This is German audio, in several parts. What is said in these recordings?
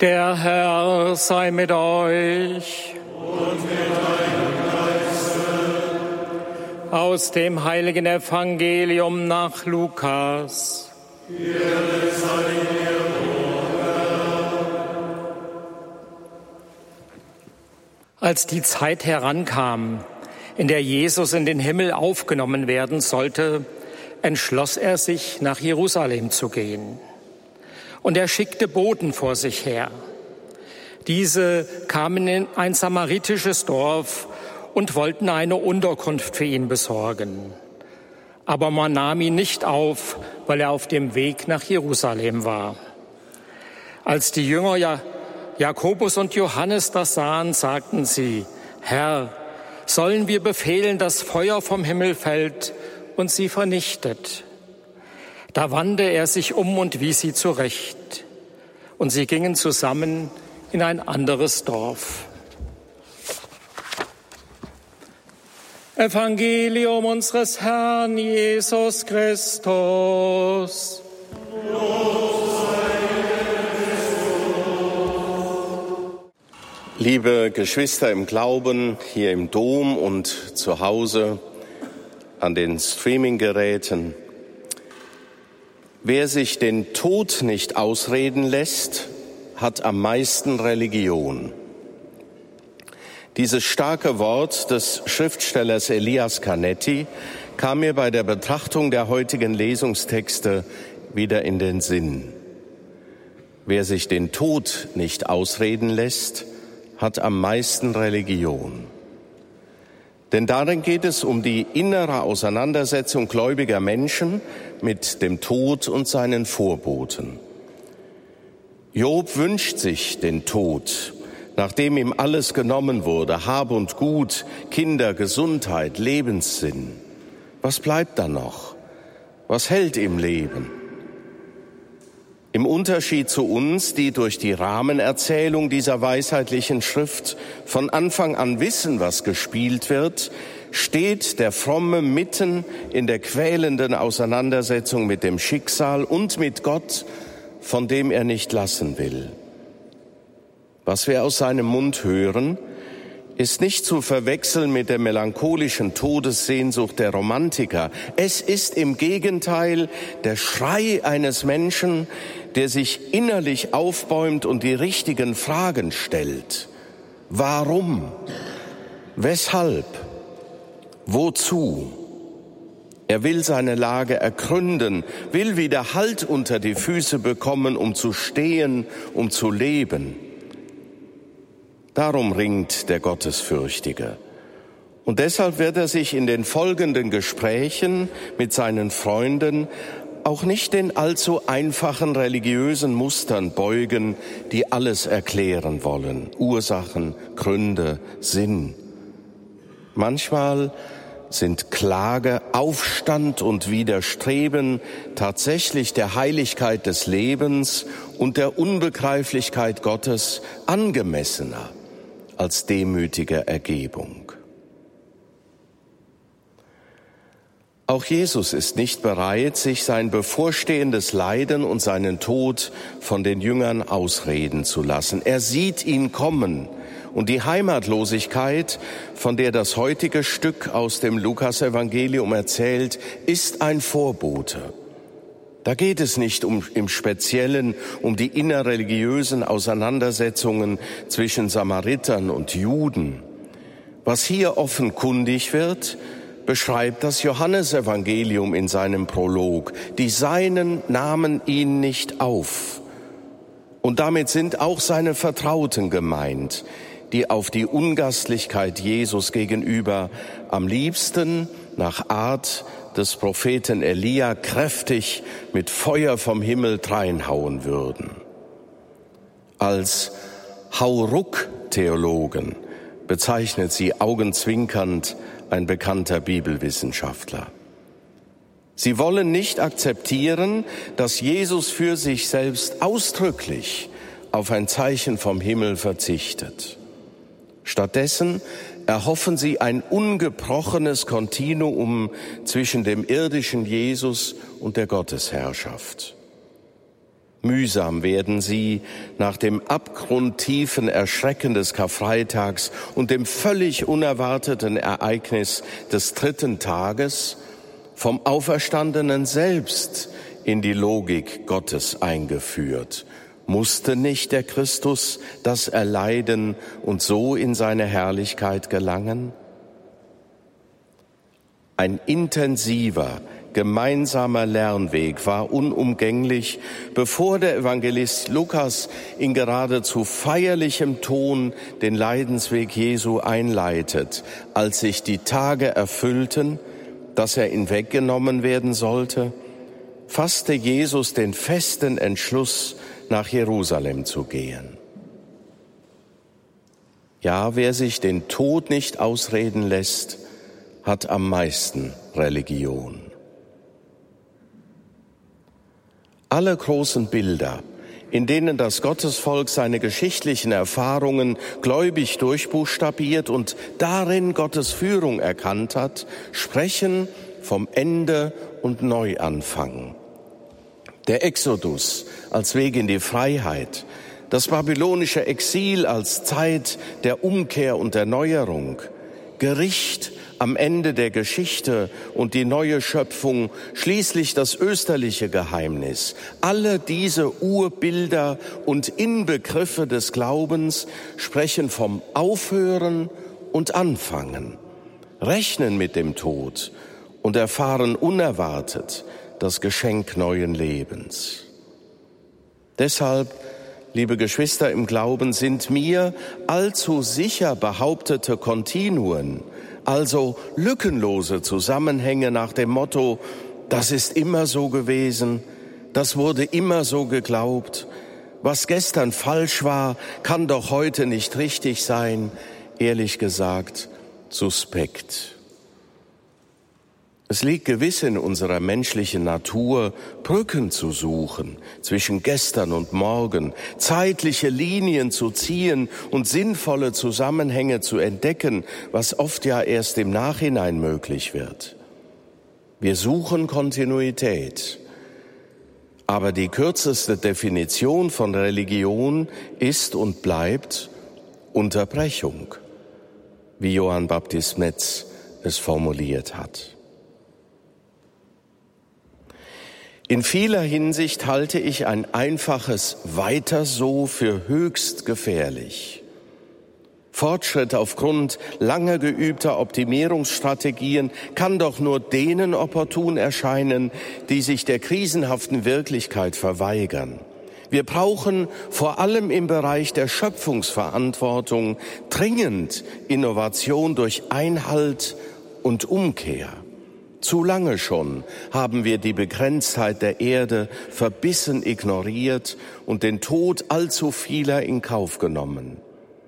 Der Herr sei mit euch. Und mit deinem Geiste. Aus dem heiligen Evangelium nach Lukas. Als die Zeit herankam, in der Jesus in den Himmel aufgenommen werden sollte, entschloss er sich, nach Jerusalem zu gehen und er schickte Boten vor sich her. Diese kamen in ein samaritisches Dorf und wollten eine Unterkunft für ihn besorgen. Aber man nahm ihn nicht auf, weil er auf dem Weg nach Jerusalem war. Als die Jünger ja Jakobus und Johannes das sahen, sagten sie, Herr, sollen wir befehlen, dass Feuer vom Himmel fällt und sie vernichtet? Da wandte er sich um und wies sie zurecht. Und sie gingen zusammen in ein anderes Dorf. Evangelium unseres Herrn Jesus Christus. Liebe Geschwister im Glauben, hier im Dom und zu Hause an den Streaminggeräten, Wer sich den Tod nicht ausreden lässt, hat am meisten Religion. Dieses starke Wort des Schriftstellers Elias Canetti kam mir bei der Betrachtung der heutigen Lesungstexte wieder in den Sinn. Wer sich den Tod nicht ausreden lässt, hat am meisten Religion. Denn darin geht es um die innere Auseinandersetzung gläubiger Menschen mit dem Tod und seinen Vorboten. Job wünscht sich den Tod, nachdem ihm alles genommen wurde, Hab und Gut, Kinder, Gesundheit, Lebenssinn. Was bleibt da noch? Was hält im Leben? Im Unterschied zu uns, die durch die Rahmenerzählung dieser weisheitlichen Schrift von Anfang an wissen, was gespielt wird, steht der Fromme mitten in der quälenden Auseinandersetzung mit dem Schicksal und mit Gott, von dem er nicht lassen will. Was wir aus seinem Mund hören, ist nicht zu verwechseln mit der melancholischen Todessehnsucht der Romantiker. Es ist im Gegenteil der Schrei eines Menschen, der sich innerlich aufbäumt und die richtigen Fragen stellt. Warum? Weshalb? Wozu? Er will seine Lage ergründen, will wieder Halt unter die Füße bekommen, um zu stehen, um zu leben. Darum ringt der Gottesfürchtige. Und deshalb wird er sich in den folgenden Gesprächen mit seinen Freunden auch nicht den allzu einfachen religiösen Mustern beugen, die alles erklären wollen. Ursachen, Gründe, Sinn. Manchmal sind Klage, Aufstand und Widerstreben tatsächlich der Heiligkeit des Lebens und der Unbegreiflichkeit Gottes angemessener als demütige Ergebung. Auch Jesus ist nicht bereit, sich sein bevorstehendes Leiden und seinen Tod von den Jüngern ausreden zu lassen. Er sieht ihn kommen und die Heimatlosigkeit, von der das heutige Stück aus dem Lukasevangelium erzählt, ist ein Vorbote. Da geht es nicht um, im Speziellen um die innerreligiösen Auseinandersetzungen zwischen Samaritern und Juden. Was hier offenkundig wird, beschreibt das Johannesevangelium in seinem Prolog. Die Seinen nahmen ihn nicht auf. Und damit sind auch seine Vertrauten gemeint, die auf die Ungastlichkeit Jesus gegenüber am liebsten nach Art des Propheten Elia kräftig mit Feuer vom Himmel dreinhauen würden. Als Hauruck-Theologen bezeichnet sie augenzwinkernd ein bekannter Bibelwissenschaftler. Sie wollen nicht akzeptieren, dass Jesus für sich selbst ausdrücklich auf ein Zeichen vom Himmel verzichtet. Stattdessen erhoffen sie ein ungebrochenes Mühsam werden sie nach dem abgrundtiefen Erschrecken des Karfreitags und dem völlig unerwarteten Ereignis des dritten Tages vom Auferstandenen selbst in die Logik Gottes eingeführt. Musste nicht der Christus das erleiden und so in seine Herrlichkeit gelangen? Ein intensiver, gemeinsamer Lernweg war unumgänglich, bevor der Evangelist Lukas in geradezu feierlichem Ton den Leidensweg Jesu einleitet, als sich die Tage erfüllten, dass er ihn weggenommen werden sollte, fasste Jesus den festen Entschluss, nach Jerusalem zu gehen. Ja, wer sich den Tod nicht ausreden lässt, hat am meisten Religion. Alle großen Bilder, in denen das Gottesvolk seine geschichtlichen Erfahrungen gläubig durchbuchstabiert und darin Gottes Führung erkannt hat, sprechen vom Ende und Neuanfang. Der Exodus als Weg in die Freiheit, das babylonische Exil als Zeit der Umkehr und Erneuerung, Gericht am Ende der Geschichte und die neue Schöpfung, schließlich das österliche Geheimnis. Alle diese Urbilder und Inbegriffe des Glaubens sprechen vom Aufhören und Anfangen, rechnen mit dem Tod und erfahren unerwartet das Geschenk neuen Lebens. Deshalb liebe Geschwister im Glauben, sind mir allzu sicher behauptete Kontinuen also lückenlose Zusammenhänge nach dem Motto, das ist immer so gewesen, das wurde immer so geglaubt, was gestern falsch war, kann doch heute nicht richtig sein, ehrlich gesagt, suspekt. Es liegt gewiss in unserer menschlichen Natur, Brücken zu suchen zwischen gestern und morgen, zeitliche Linien zu ziehen und sinnvolle Zusammenhänge zu entdecken, was oft ja erst im Nachhinein möglich wird. Wir suchen Kontinuität. Aber die kürzeste Definition von Religion ist und bleibt Unterbrechung, wie Johann Baptist Metz es formuliert hat. In vieler Hinsicht halte ich ein einfaches Weiter so für höchst gefährlich. Fortschritt aufgrund langer geübter Optimierungsstrategien kann doch nur denen opportun erscheinen, die sich der krisenhaften Wirklichkeit verweigern. Wir brauchen vor allem im Bereich der Schöpfungsverantwortung dringend Innovation durch Einhalt und Umkehr. Zu lange schon haben wir die Begrenztheit der Erde verbissen ignoriert und den Tod allzu vieler in Kauf genommen.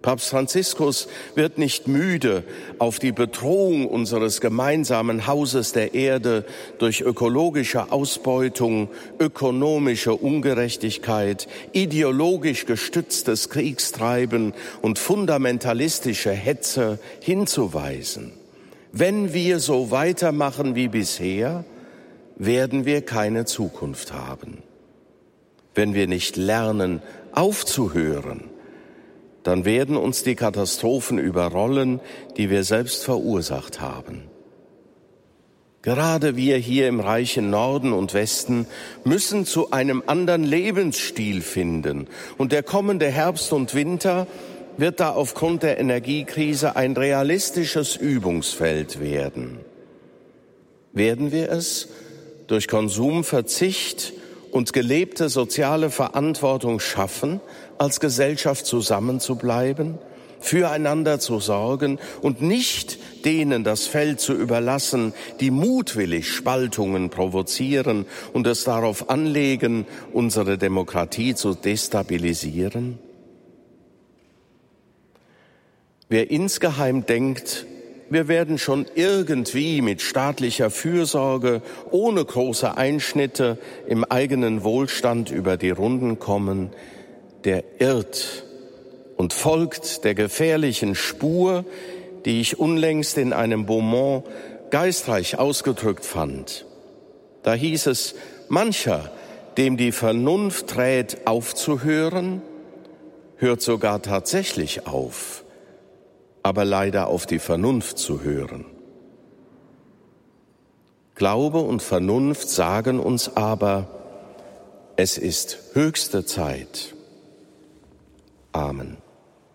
Papst Franziskus wird nicht müde, auf die Bedrohung unseres gemeinsamen Hauses der Erde durch ökologische Ausbeutung, ökonomische Ungerechtigkeit, ideologisch gestütztes Kriegstreiben und fundamentalistische Hetze hinzuweisen. Wenn wir so weitermachen wie bisher, werden wir keine Zukunft haben. Wenn wir nicht lernen, aufzuhören, dann werden uns die Katastrophen überrollen, die wir selbst verursacht haben. Gerade wir hier im reichen Norden und Westen müssen zu einem anderen Lebensstil finden. Und der kommende Herbst und Winter wird da aufgrund der Energiekrise ein realistisches Übungsfeld werden. Werden wir es durch Konsumverzicht und gelebte soziale Verantwortung schaffen, als Gesellschaft zusammenzubleiben, füreinander zu sorgen und nicht denen das Feld zu überlassen, die mutwillig Spaltungen provozieren und es darauf anlegen, unsere Demokratie zu destabilisieren? Wer insgeheim denkt, wir werden schon irgendwie mit staatlicher Fürsorge ohne große Einschnitte im eigenen Wohlstand über die Runden kommen, der irrt und folgt der gefährlichen Spur, die ich unlängst in einem Beaumont geistreich ausgedrückt fand. Da hieß es, mancher dem die Vernunft rät, aufzuhören, hört sogar tatsächlich auf, aber leider auf die Vernunft zu hören. Glaube und Vernunft sagen uns aber, es ist höchste Zeit. Amen.